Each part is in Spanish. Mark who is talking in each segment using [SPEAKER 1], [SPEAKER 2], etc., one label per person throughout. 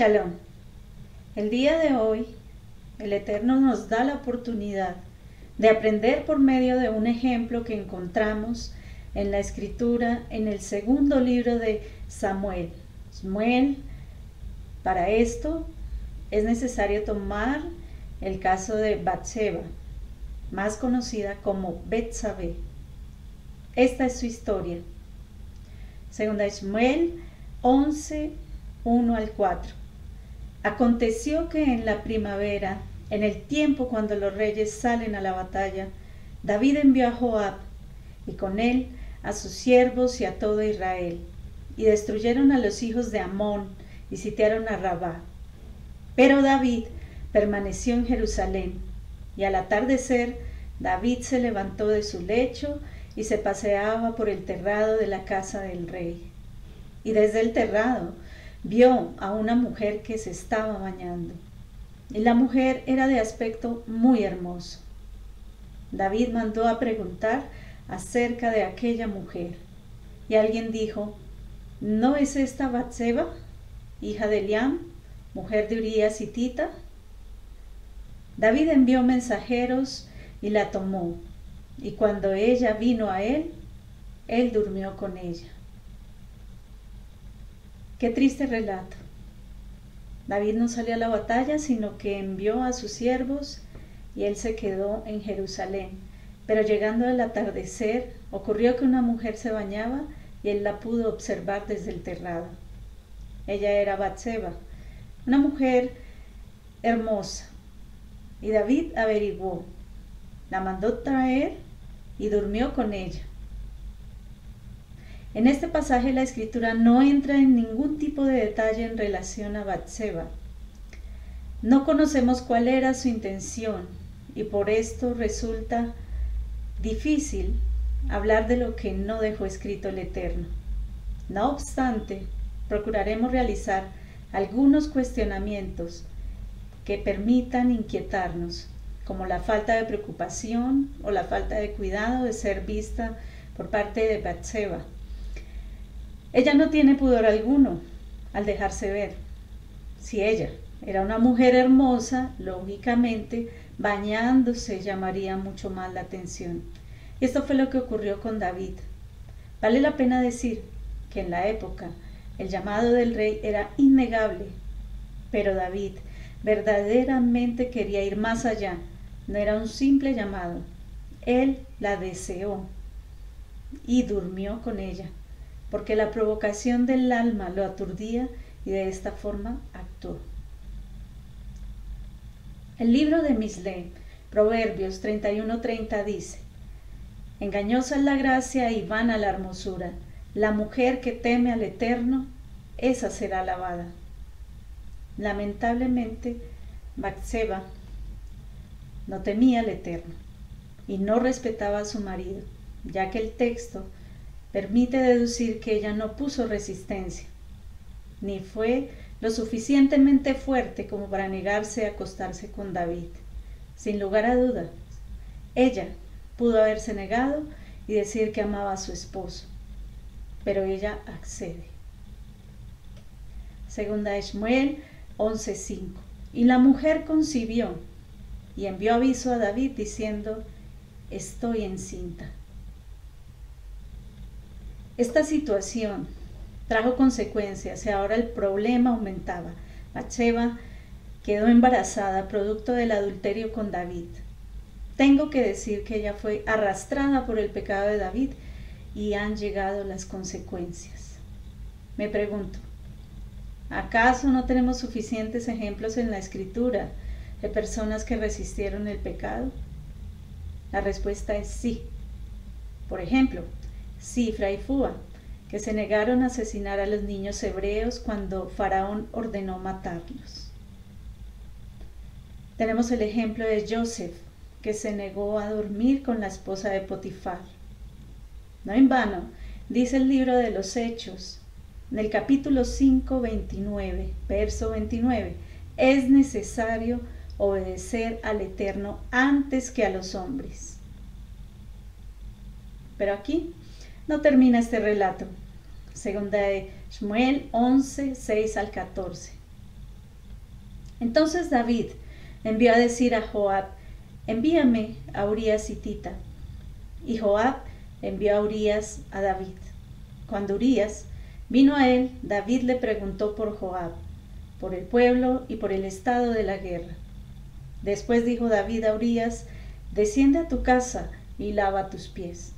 [SPEAKER 1] Shalom. El día de hoy, el Eterno nos da la oportunidad de aprender por medio de un ejemplo que encontramos en la escritura en el segundo libro de Samuel. Samuel, para esto es necesario tomar el caso de Batseba, más conocida como Betsabé. Esta es su historia. Segunda Samuel 11, 1 al 4. Aconteció que en la primavera, en el tiempo cuando los reyes salen a la batalla, David envió a Joab y con él a sus siervos y a todo Israel, y destruyeron a los hijos de Amón y sitiaron a Rabá. Pero David permaneció en Jerusalén, y al atardecer David se levantó de su lecho y se paseaba por el terrado de la casa del rey. Y desde el terrado vio a una mujer que se estaba bañando. Y la mujer era de aspecto muy hermoso. David mandó a preguntar acerca de aquella mujer. Y alguien dijo, ¿no es esta Batseba, hija de Liam, mujer de Urias y Tita? David envió mensajeros y la tomó, y cuando ella vino a él, él durmió con ella. Qué triste relato. David no salió a la batalla, sino que envió a sus siervos y él se quedó en Jerusalén. Pero llegando al atardecer, ocurrió que una mujer se bañaba y él la pudo observar desde el terrado. Ella era Batseba, una mujer hermosa. Y David averiguó, la mandó traer y durmió con ella. En este pasaje la escritura no entra en ningún tipo de detalle en relación a Batseba. No conocemos cuál era su intención y por esto resulta difícil hablar de lo que no dejó escrito el Eterno. No obstante, procuraremos realizar algunos cuestionamientos que permitan inquietarnos, como la falta de preocupación o la falta de cuidado de ser vista por parte de Batseba ella no tiene pudor alguno al dejarse ver. Si ella era una mujer hermosa, lógicamente, bañándose llamaría mucho más la atención. Y esto fue lo que ocurrió con David. Vale la pena decir que en la época el llamado del rey era innegable, pero David verdaderamente quería ir más allá. No era un simple llamado. Él la deseó y durmió con ella porque la provocación del alma lo aturdía y de esta forma actuó. El libro de Mislé, Proverbios 31:30 dice, Engañosa es la gracia y vana la hermosura. La mujer que teme al Eterno, esa será alabada. Lamentablemente, Batseba no temía al Eterno y no respetaba a su marido, ya que el texto permite deducir que ella no puso resistencia, ni fue lo suficientemente fuerte como para negarse a acostarse con David. Sin lugar a dudas, ella pudo haberse negado y decir que amaba a su esposo, pero ella accede. Segunda Esmuel 11:5. Y la mujer concibió y envió aviso a David diciendo, estoy encinta. Esta situación trajo consecuencias y ahora el problema aumentaba. Bathsheba quedó embarazada producto del adulterio con David. Tengo que decir que ella fue arrastrada por el pecado de David y han llegado las consecuencias. Me pregunto, ¿acaso no tenemos suficientes ejemplos en la escritura de personas que resistieron el pecado? La respuesta es sí. Por ejemplo, Cifra y Fua, que se negaron a asesinar a los niños hebreos cuando Faraón ordenó matarlos. Tenemos el ejemplo de Joseph, que se negó a dormir con la esposa de Potifar. No en vano, dice el libro de los Hechos, en el capítulo 5, 29, verso 29, es necesario obedecer al Eterno antes que a los hombres. Pero aquí no termina este relato. Segunda de Shmuel 11, 6 al 14. Entonces David envió a decir a Joab, envíame a Urias Tita. Y Joab envió a Urias a David. Cuando Urias vino a él, David le preguntó por Joab, por el pueblo y por el estado de la guerra. Después dijo David a Urias, desciende a tu casa y lava tus pies.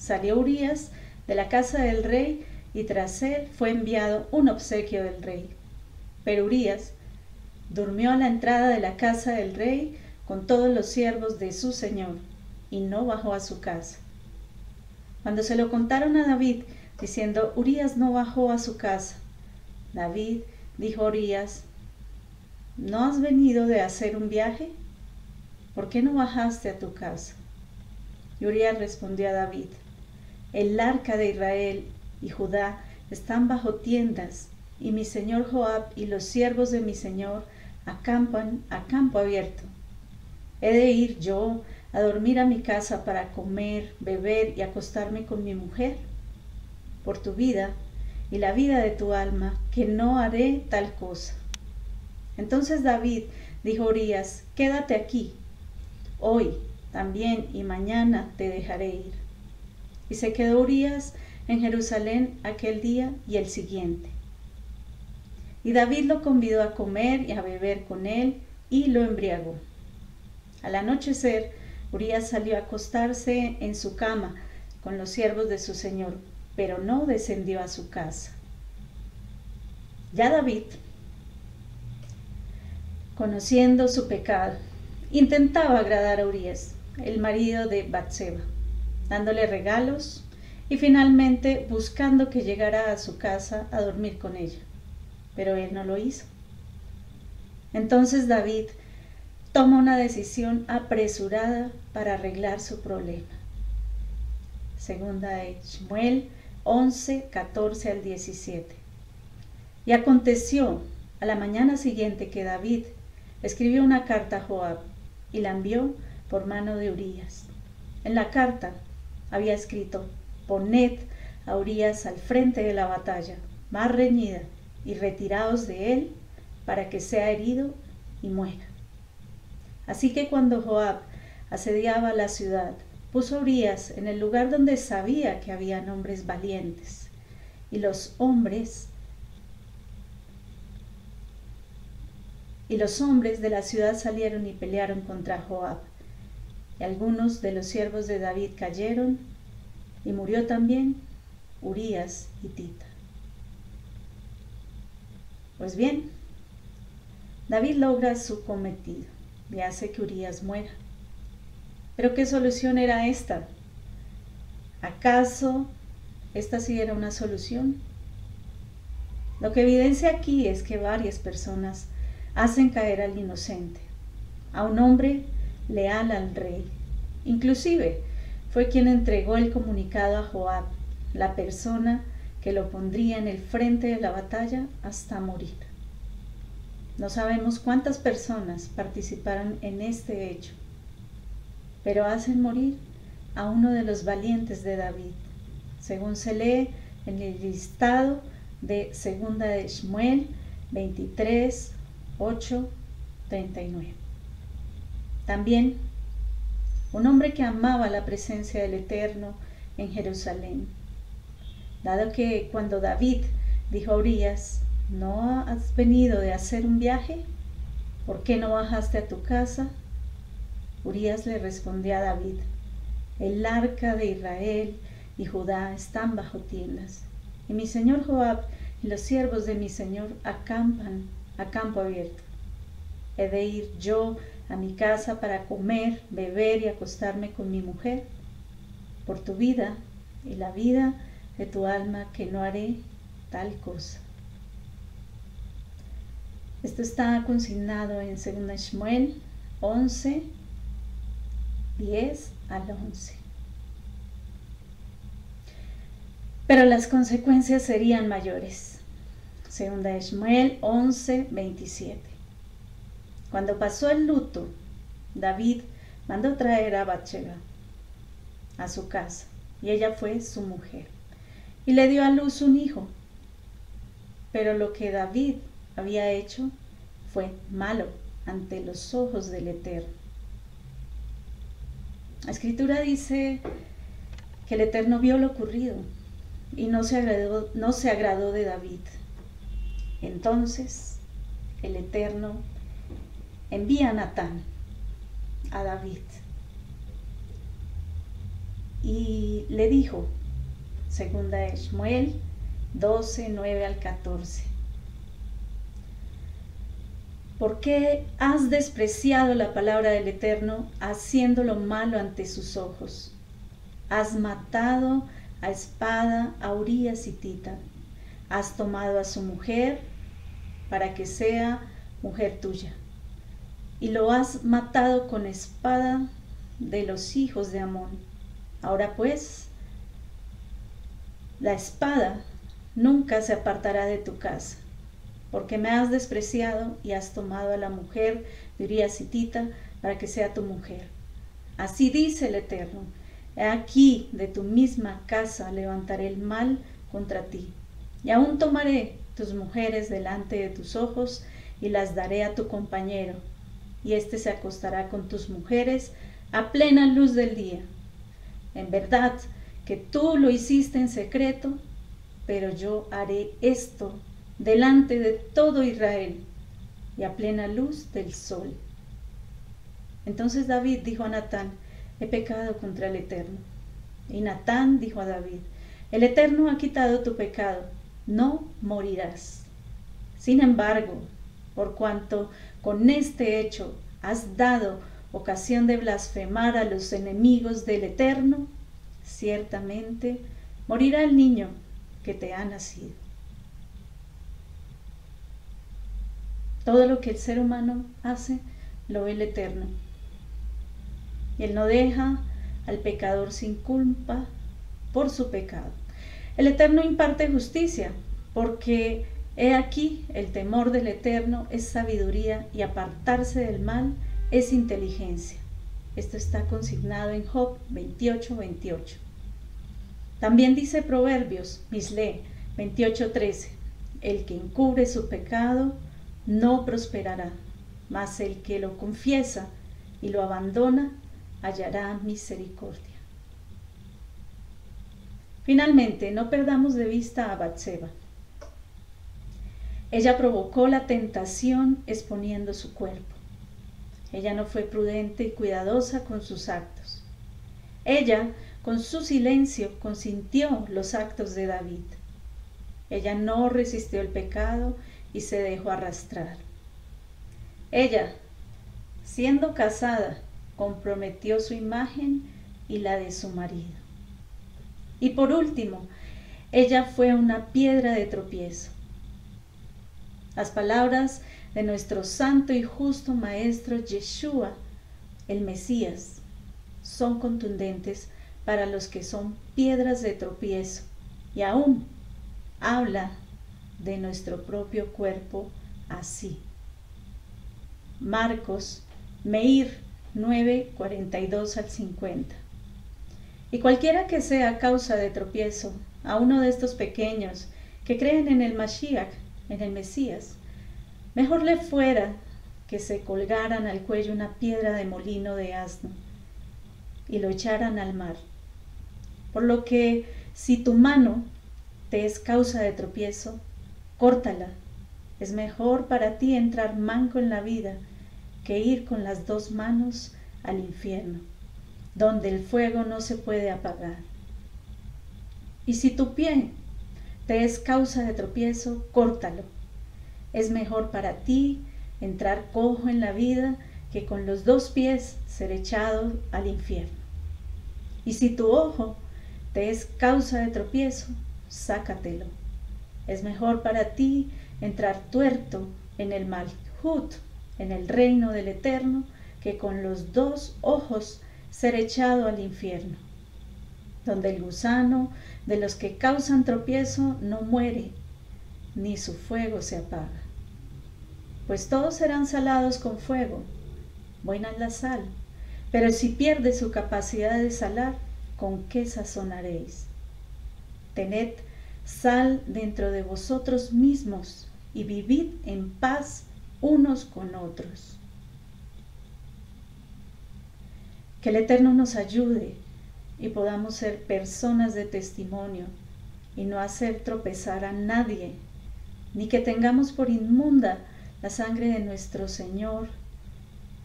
[SPEAKER 1] Salió Urias de la casa del rey y tras él fue enviado un obsequio del rey. Pero Urias durmió a la entrada de la casa del rey con todos los siervos de su señor y no bajó a su casa. Cuando se lo contaron a David, diciendo, Urias no bajó a su casa, David dijo a Urias, ¿no has venido de hacer un viaje? ¿Por qué no bajaste a tu casa? Y Urias respondió a David, el arca de Israel y Judá están bajo tiendas, y mi señor Joab y los siervos de mi señor acampan a campo abierto. ¿He de ir yo a dormir a mi casa para comer, beber y acostarme con mi mujer? Por tu vida y la vida de tu alma, que no haré tal cosa. Entonces David dijo a Urias, quédate aquí, hoy también y mañana te dejaré ir. Y se quedó Urias en Jerusalén aquel día y el siguiente. Y David lo convidó a comer y a beber con él y lo embriagó. Al anochecer, Urias salió a acostarse en su cama con los siervos de su señor, pero no descendió a su casa. Ya David, conociendo su pecado, intentaba agradar a Urias, el marido de Batseba, dándole regalos y finalmente buscando que llegara a su casa a dormir con ella pero él no lo hizo. Entonces David toma una decisión apresurada para arreglar su problema. Segunda de Shmuel 11, 14 al 17. Y aconteció a la mañana siguiente que David escribió una carta a Joab y la envió por mano de Urias. En la carta había escrito, poned a Urias al frente de la batalla, más reñida, y retiraos de él para que sea herido y muera. Así que cuando Joab asediaba la ciudad, puso a Urias en el lugar donde sabía que había hombres valientes, y los hombres y los hombres de la ciudad salieron y pelearon contra Joab. Y algunos de los siervos de David cayeron, y murió también Urias y Tita. Pues bien, David logra su cometido y hace que Urias muera. Pero ¿qué solución era esta? ¿Acaso esta sí era una solución? Lo que evidencia aquí es que varias personas hacen caer al inocente, a un hombre leal al rey. Inclusive fue quien entregó el comunicado a Joab, la persona que lo pondría en el frente de la batalla hasta morir. No sabemos cuántas personas participaron en este hecho, pero hacen morir a uno de los valientes de David, según se lee en el listado de Segunda de Shmuel 23, 8, 39. También un hombre que amaba la presencia del Eterno en Jerusalén dado que cuando David dijo a Urias, ¿no has venido de hacer un viaje? ¿Por qué no bajaste a tu casa? Urias le respondió a David, el arca de Israel y Judá están bajo tiendas, y mi señor Joab y los siervos de mi señor acampan a campo abierto. ¿He de ir yo a mi casa para comer, beber y acostarme con mi mujer? Por tu vida y la vida de tu alma que no haré tal cosa. Esto está consignado en 2 Shmuel 11, 10 al 11. Pero las consecuencias serían mayores. Segunda Shmuel 11, 27. Cuando pasó el luto, David mandó traer a Bathsheba a su casa y ella fue su mujer y le dio a luz un hijo. Pero lo que David había hecho fue malo ante los ojos del Eterno. La escritura dice que el Eterno vio lo ocurrido y no se agradó, no se agradó de David. Entonces el Eterno envía a Natán a David y le dijo, segunda de 12, 9 al 14. ¿Por qué has despreciado la palabra del Eterno, haciendo lo malo ante sus ojos? Has matado a espada a Urias y Tita. Has tomado a su mujer para que sea mujer tuya. Y lo has matado con espada de los hijos de Amón. Ahora pues, la espada nunca se apartará de tu casa, porque me has despreciado y has tomado a la mujer de Urias para que sea tu mujer. Así dice el Eterno, he aquí de tu misma casa levantaré el mal contra ti, y aún tomaré tus mujeres delante de tus ojos y las daré a tu compañero, y éste se acostará con tus mujeres a plena luz del día. En verdad que tú lo hiciste en secreto, pero yo haré esto delante de todo Israel y a plena luz del sol. Entonces David dijo a Natán, he pecado contra el Eterno. Y Natán dijo a David, el Eterno ha quitado tu pecado, no morirás. Sin embargo, por cuanto con este hecho has dado ocasión de blasfemar a los enemigos del Eterno, ciertamente morirá el niño que te ha nacido. Todo lo que el ser humano hace lo ve el Eterno. Él no deja al pecador sin culpa por su pecado. El Eterno imparte justicia porque he aquí el temor del Eterno es sabiduría y apartarse del mal es inteligencia. Esto está consignado en Job 28, 28. También dice Proverbios, Misle 28:13, el que encubre su pecado no prosperará, mas el que lo confiesa y lo abandona hallará misericordia. Finalmente, no perdamos de vista a Batseba. Ella provocó la tentación exponiendo su cuerpo. Ella no fue prudente y cuidadosa con sus actos. Ella con su silencio consintió los actos de David. Ella no resistió el pecado y se dejó arrastrar. Ella, siendo casada, comprometió su imagen y la de su marido. Y por último, ella fue una piedra de tropiezo. Las palabras de nuestro santo y justo Maestro Yeshua, el Mesías, son contundentes para los que son piedras de tropiezo y aún habla de nuestro propio cuerpo así. Marcos, Meir 9, 42 al 50. Y cualquiera que sea causa de tropiezo a uno de estos pequeños que creen en el Mashiach, en el Mesías, mejor le fuera que se colgaran al cuello una piedra de molino de asno y lo echaran al mar por lo que si tu mano te es causa de tropiezo, córtala. Es mejor para ti entrar manco en la vida que ir con las dos manos al infierno, donde el fuego no se puede apagar. Y si tu pie te es causa de tropiezo, córtalo. Es mejor para ti entrar cojo en la vida que con los dos pies ser echado al infierno. Y si tu ojo te es causa de tropiezo, sácatelo. Es mejor para ti entrar tuerto en el Malhut, en el reino del Eterno, que con los dos ojos ser echado al infierno, donde el gusano de los que causan tropiezo no muere, ni su fuego se apaga. Pues todos serán salados con fuego, buena es la sal, pero si pierde su capacidad de salar, ¿con qué sazonaréis? Tened sal dentro de vosotros mismos y vivid en paz unos con otros. Que el Eterno nos ayude y podamos ser personas de testimonio y no hacer tropezar a nadie, ni que tengamos por inmunda la sangre de nuestro Señor,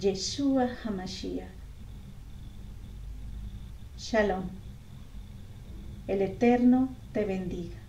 [SPEAKER 1] Yeshua Hamashiach. Shalom. El Eterno te bendiga.